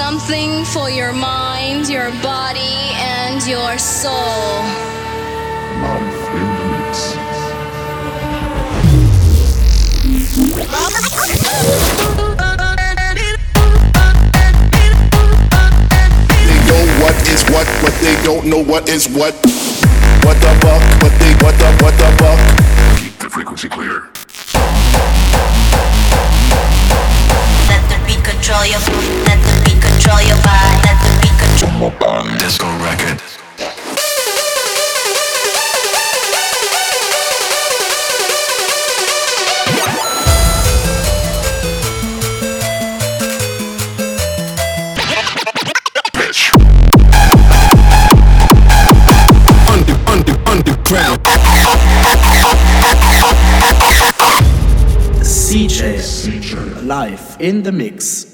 something for your mind, your body, and your soul. Life in the. They know what is what, but they don't know what is what. What the fuck? What they what the what the fuck? Keep the frequency clear. Let the beat control your Let the beat control your body Let the beat control Disco record. Pitch. Under under underground. CJ CJ. live in the mix.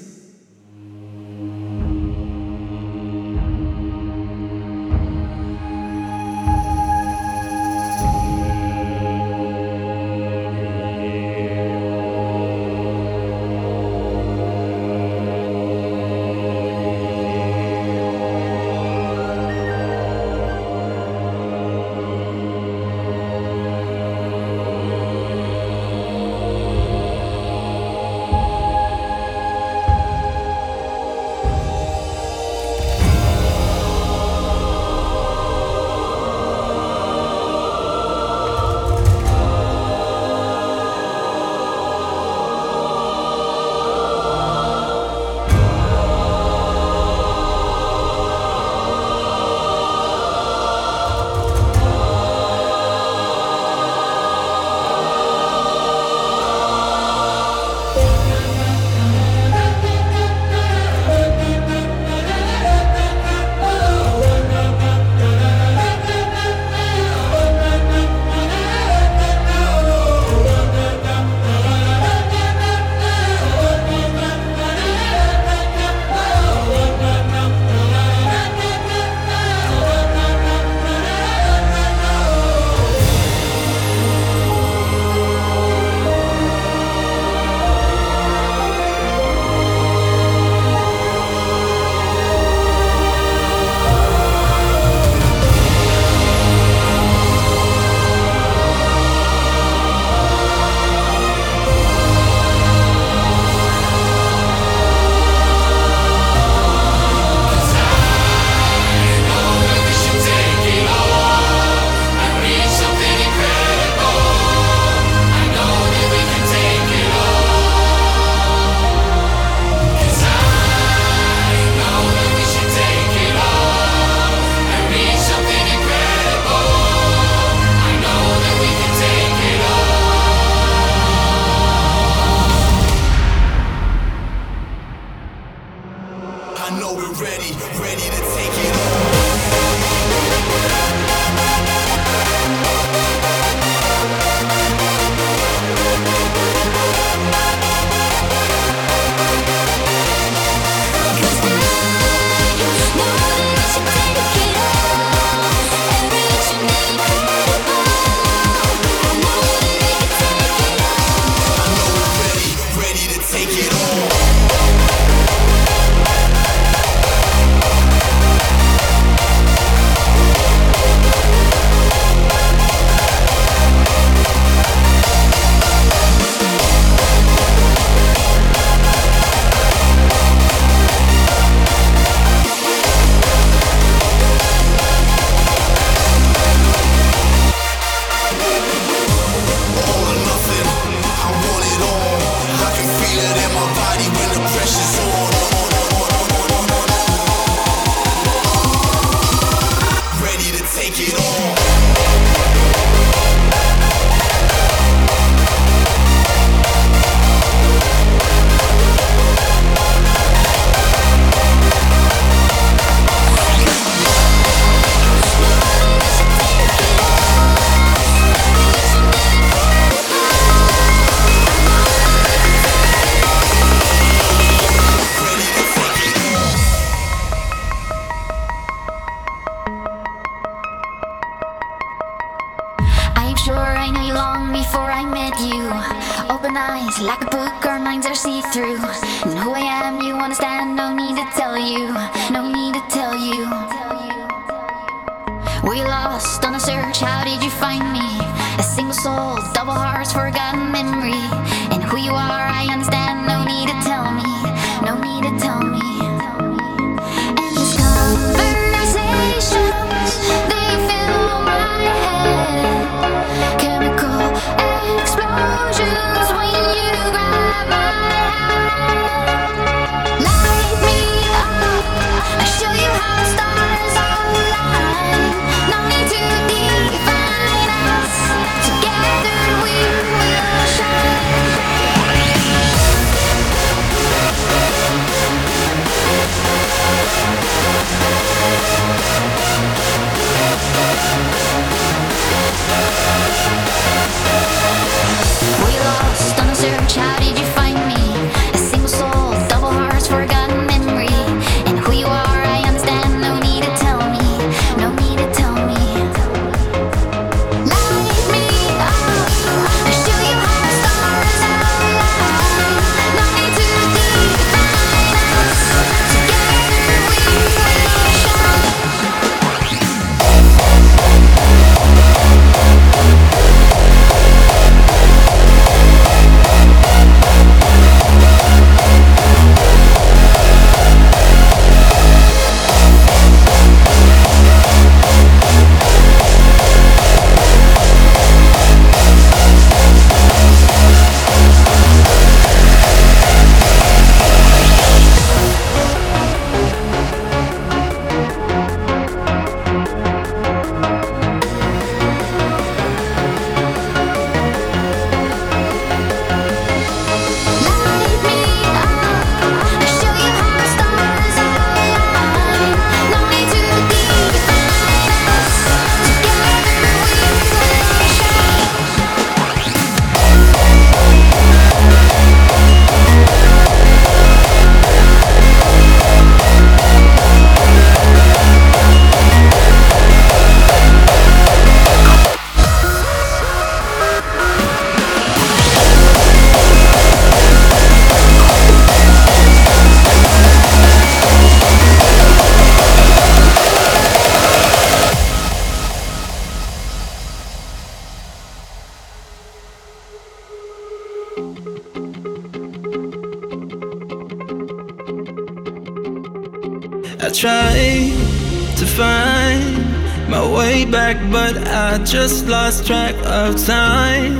just lost track of time.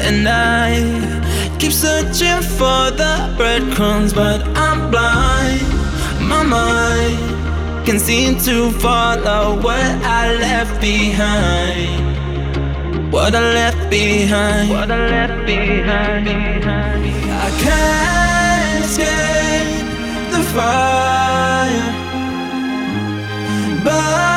And I keep searching for the breadcrumbs, but I'm blind. My mind can seem to follow what I left behind. What I left behind. What I left behind. I can't escape the fire. But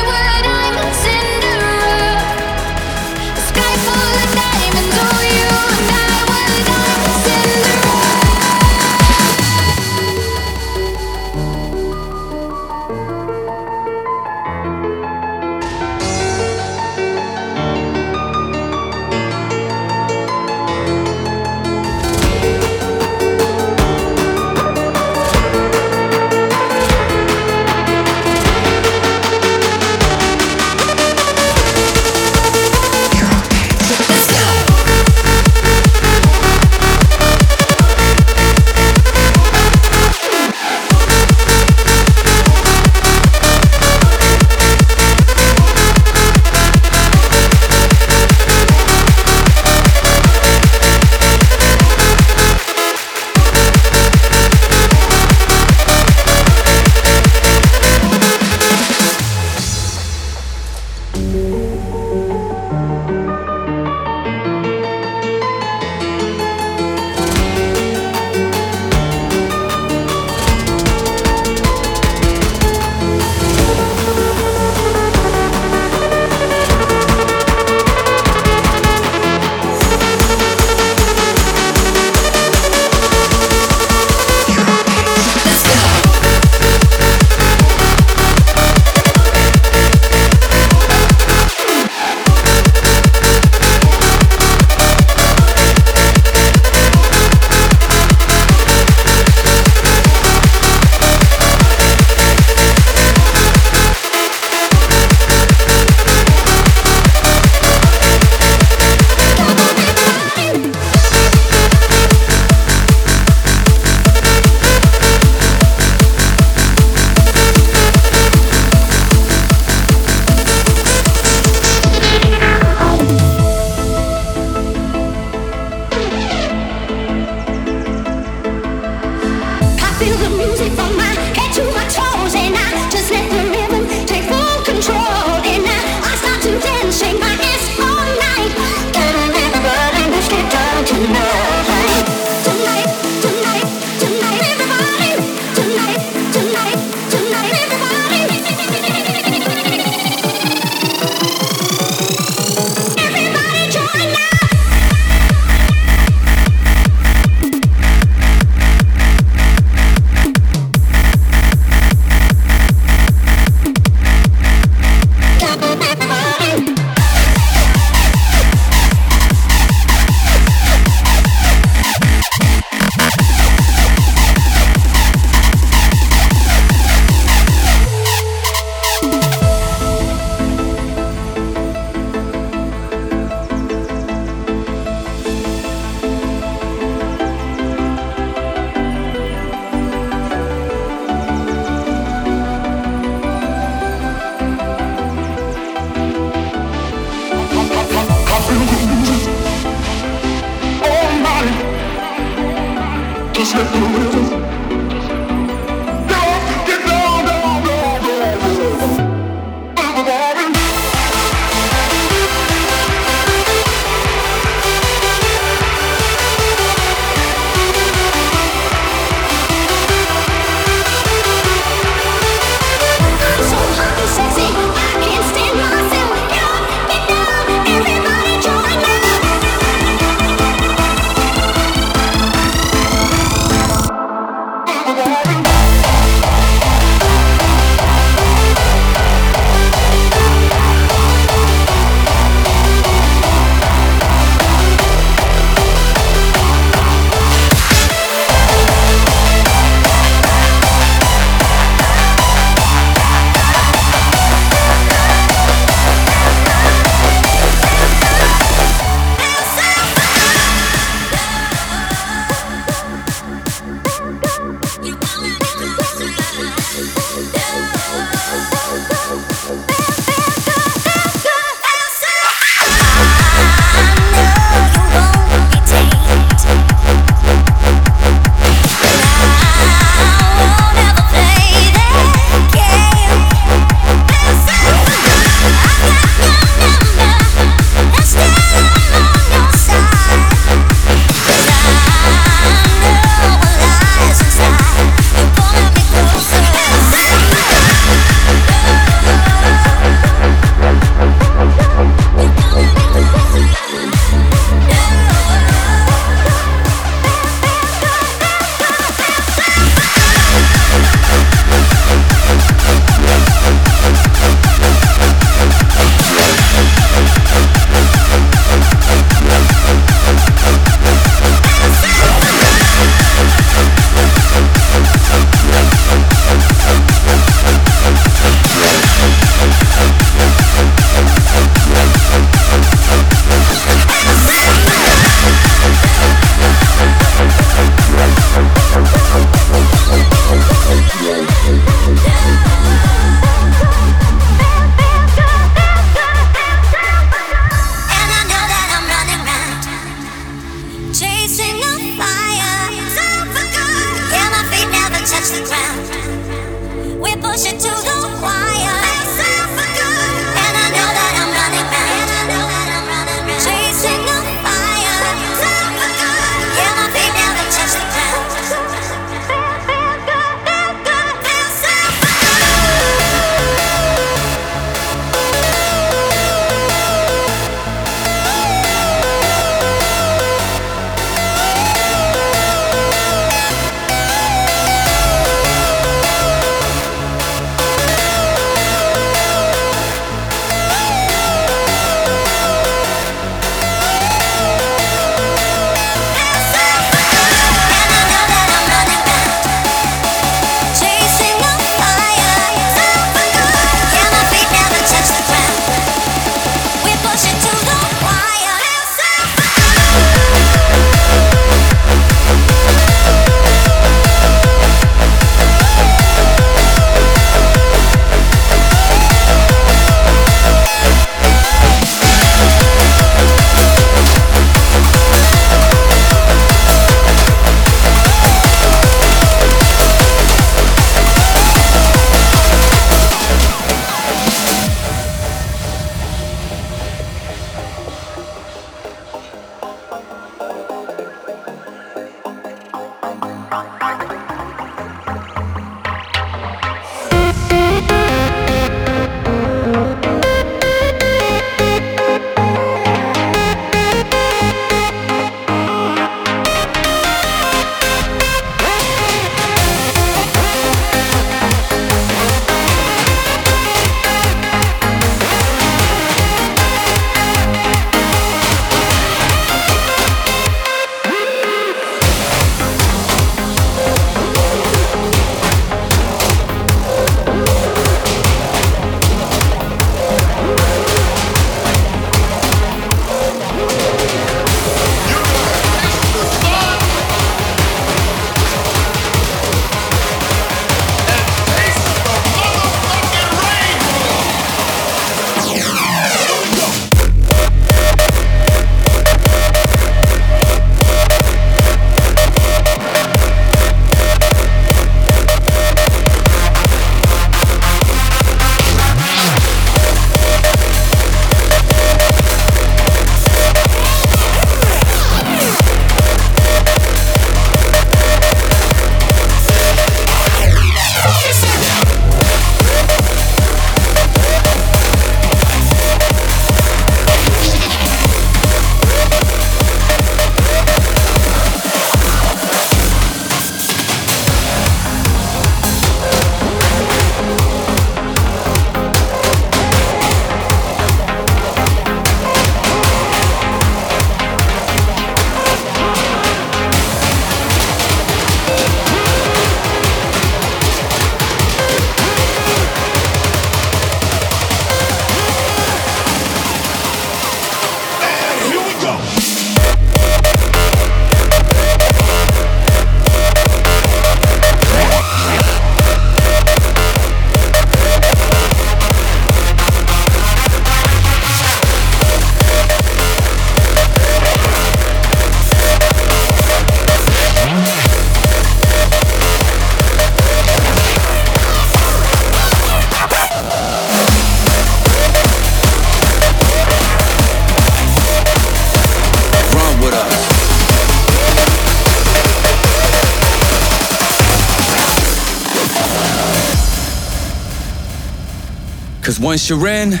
Cause once you're in,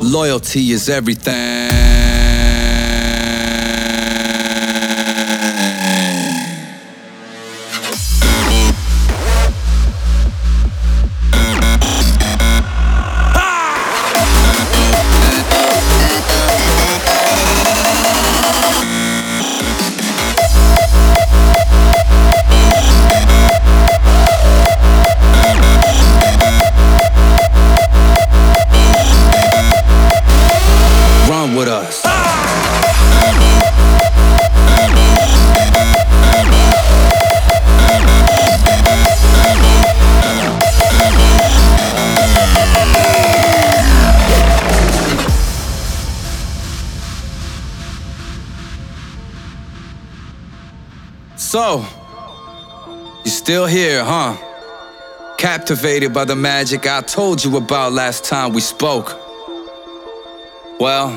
loyalty is everything. Captivated by the magic I told you about last time we spoke. Well,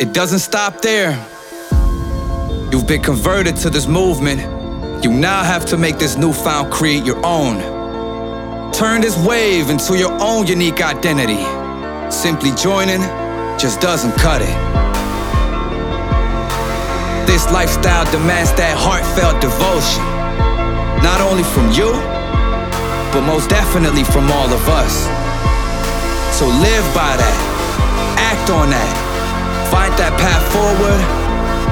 it doesn't stop there. You've been converted to this movement. You now have to make this newfound creed your own. Turn this wave into your own unique identity. Simply joining just doesn't cut it. This lifestyle demands that heartfelt devotion. Not only from you, but most definitely from all of us. So live by that act on that. Find that path forward,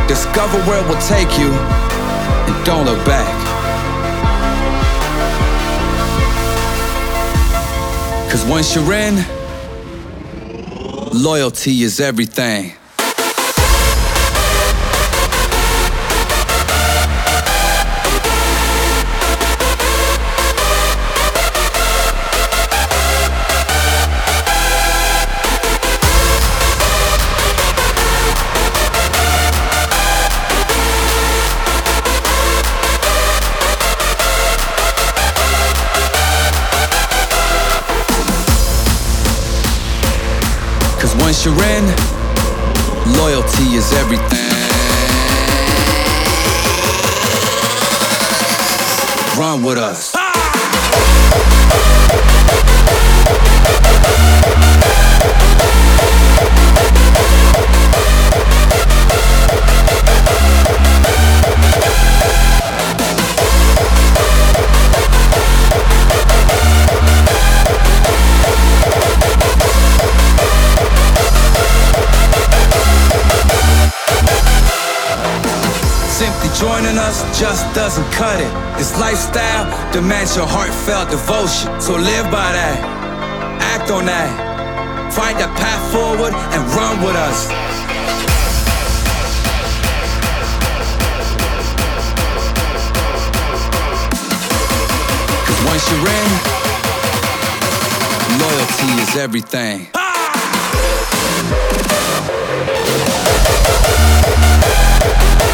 discover where it will take you, and don't look back. Cause once you're in, loyalty is everything. You're in, loyalty is everything. Run with us. Simply just doesn't cut it. This lifestyle demands your heartfelt devotion. So live by that, act on that, find that path forward and run with us. Once you're in, loyalty is everything. Give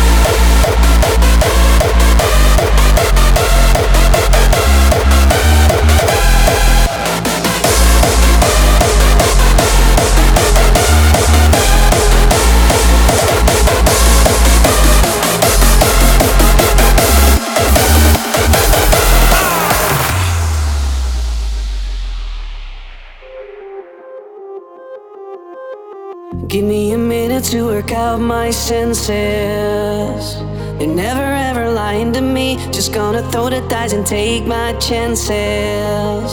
out my senses. They're never ever lying to me. Just gonna throw the dice and take my chances.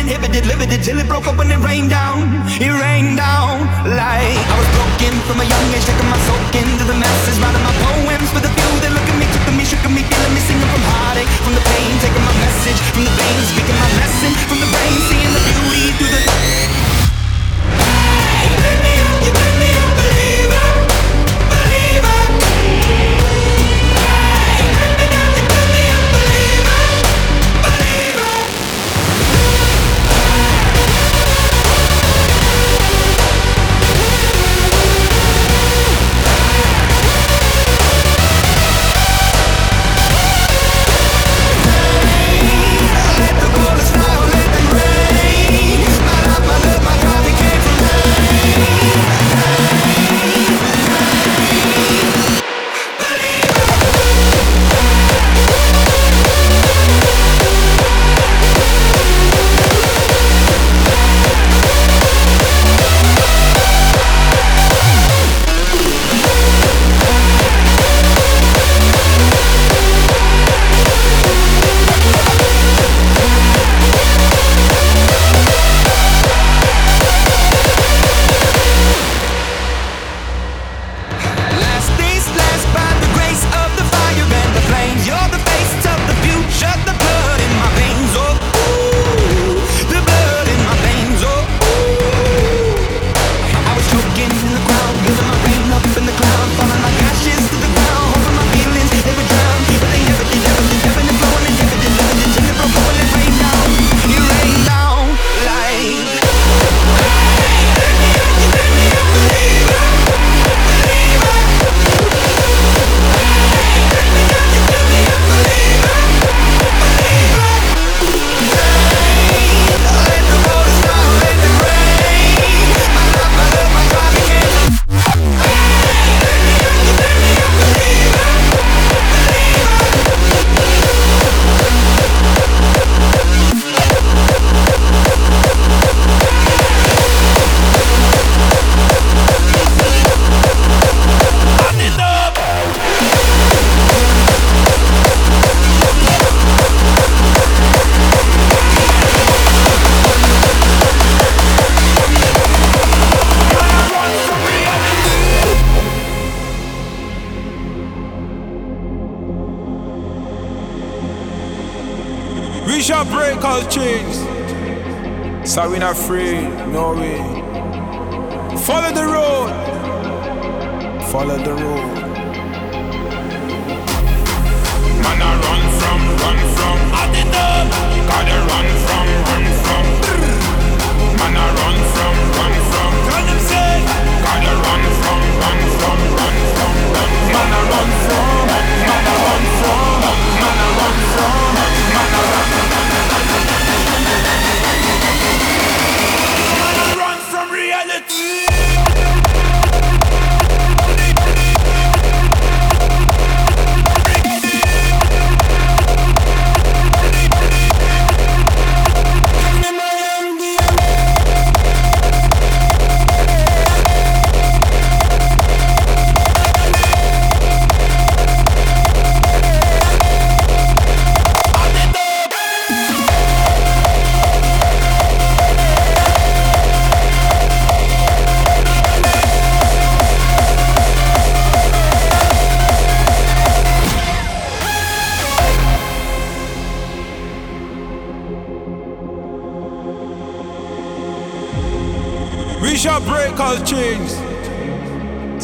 uninhibited, limited till it broke up when it rained down. It rained down like I was broken from a young age, taking my soak into the masses, riding my. Pump.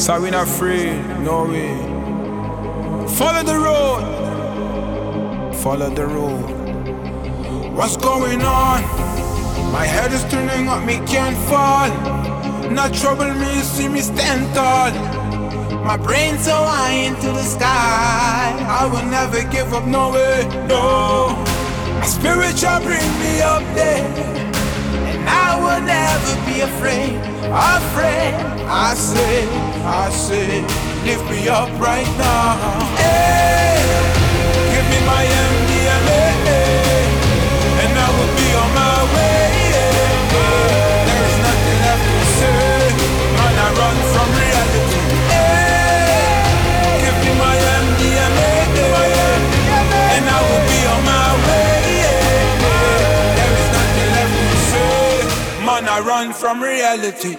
So we not afraid, no way. Follow the road. Follow the road. What's going on? My head is turning up, me can't fall. Not trouble me, see me stand tall. My brain so high into the sky. I will never give up, no way, no. My spirit shall bring me up there. And I will never be afraid, afraid. I say, I say, lift me up right now. Hey, give me my MDMA. And I will be on my way. There is nothing left to say. Man, I run from reality. Give me my MDMA. And I will be on my way. There is nothing left to say. Man, I run from reality.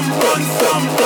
Man, I